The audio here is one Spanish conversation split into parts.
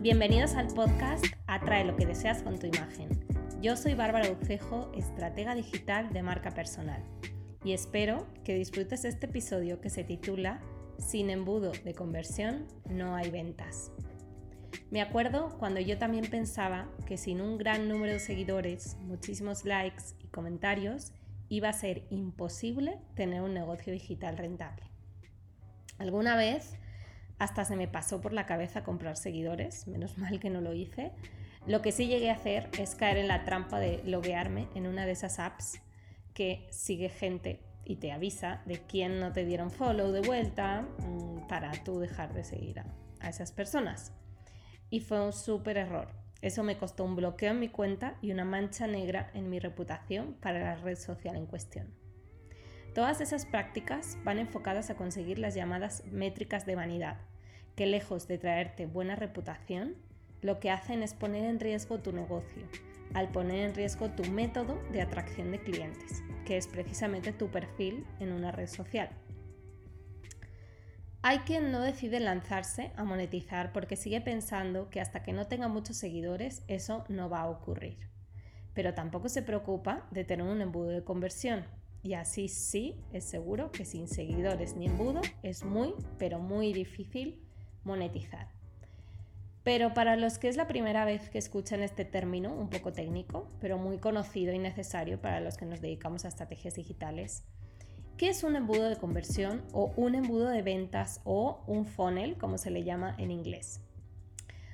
Bienvenidos al podcast Atrae lo que deseas con tu imagen. Yo soy Bárbara Ucejo, estratega digital de marca personal, y espero que disfrutes este episodio que se titula Sin embudo de conversión no hay ventas. Me acuerdo cuando yo también pensaba que sin un gran número de seguidores, muchísimos likes y comentarios, iba a ser imposible tener un negocio digital rentable. Alguna vez hasta se me pasó por la cabeza comprar seguidores, menos mal que no lo hice. Lo que sí llegué a hacer es caer en la trampa de loguearme en una de esas apps que sigue gente y te avisa de quién no te dieron follow de vuelta mm, para tú dejar de seguir a, a esas personas. Y fue un súper error. Eso me costó un bloqueo en mi cuenta y una mancha negra en mi reputación para la red social en cuestión. Todas esas prácticas van enfocadas a conseguir las llamadas métricas de vanidad, que lejos de traerte buena reputación, lo que hacen es poner en riesgo tu negocio, al poner en riesgo tu método de atracción de clientes, que es precisamente tu perfil en una red social. Hay quien no decide lanzarse a monetizar porque sigue pensando que hasta que no tenga muchos seguidores eso no va a ocurrir. Pero tampoco se preocupa de tener un embudo de conversión. Y así sí es seguro que sin seguidores ni embudo es muy, pero muy difícil monetizar. Pero para los que es la primera vez que escuchan este término, un poco técnico, pero muy conocido y necesario para los que nos dedicamos a estrategias digitales, ¿qué es un embudo de conversión o un embudo de ventas o un funnel, como se le llama en inglés?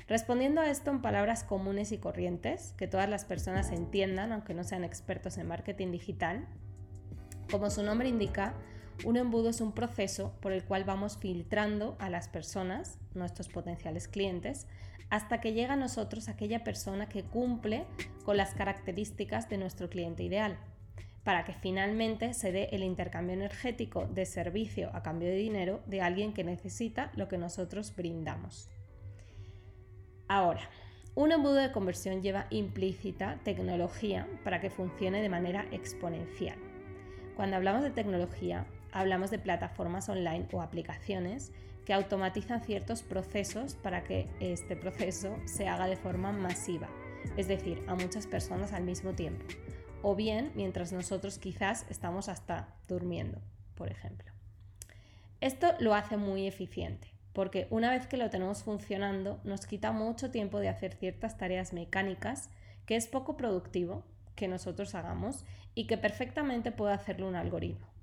Respondiendo a esto en palabras comunes y corrientes, que todas las personas entiendan, aunque no sean expertos en marketing digital, como su nombre indica, un embudo es un proceso por el cual vamos filtrando a las personas, nuestros potenciales clientes, hasta que llega a nosotros aquella persona que cumple con las características de nuestro cliente ideal, para que finalmente se dé el intercambio energético de servicio a cambio de dinero de alguien que necesita lo que nosotros brindamos. Ahora, un embudo de conversión lleva implícita tecnología para que funcione de manera exponencial. Cuando hablamos de tecnología, hablamos de plataformas online o aplicaciones que automatizan ciertos procesos para que este proceso se haga de forma masiva, es decir, a muchas personas al mismo tiempo, o bien mientras nosotros quizás estamos hasta durmiendo, por ejemplo. Esto lo hace muy eficiente, porque una vez que lo tenemos funcionando nos quita mucho tiempo de hacer ciertas tareas mecánicas que es poco productivo que nosotros hagamos y que perfectamente puede hacerlo un algoritmo.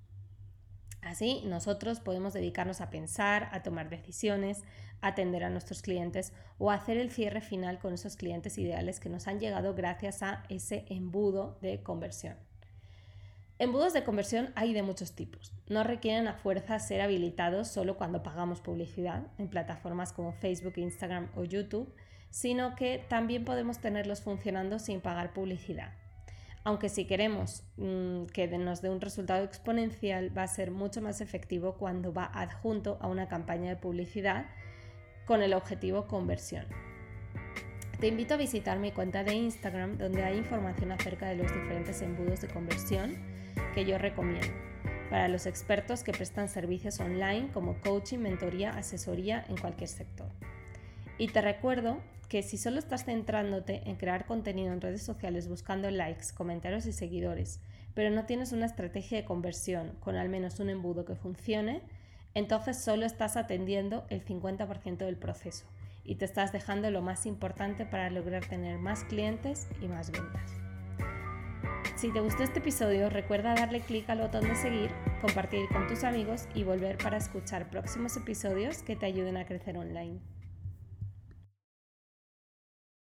Así, nosotros podemos dedicarnos a pensar, a tomar decisiones, a atender a nuestros clientes o a hacer el cierre final con esos clientes ideales que nos han llegado gracias a ese embudo de conversión. Embudos de conversión hay de muchos tipos. No requieren a fuerza ser habilitados solo cuando pagamos publicidad en plataformas como Facebook, Instagram o YouTube, sino que también podemos tenerlos funcionando sin pagar publicidad aunque si queremos mm, que nos dé un resultado exponencial, va a ser mucho más efectivo cuando va adjunto a una campaña de publicidad con el objetivo conversión. Te invito a visitar mi cuenta de Instagram donde hay información acerca de los diferentes embudos de conversión que yo recomiendo para los expertos que prestan servicios online como coaching, mentoría, asesoría en cualquier sector. Y te recuerdo que si solo estás centrándote en crear contenido en redes sociales buscando likes, comentarios y seguidores, pero no tienes una estrategia de conversión con al menos un embudo que funcione, entonces solo estás atendiendo el 50% del proceso y te estás dejando lo más importante para lograr tener más clientes y más ventas. Si te gustó este episodio, recuerda darle clic al botón de seguir, compartir con tus amigos y volver para escuchar próximos episodios que te ayuden a crecer online.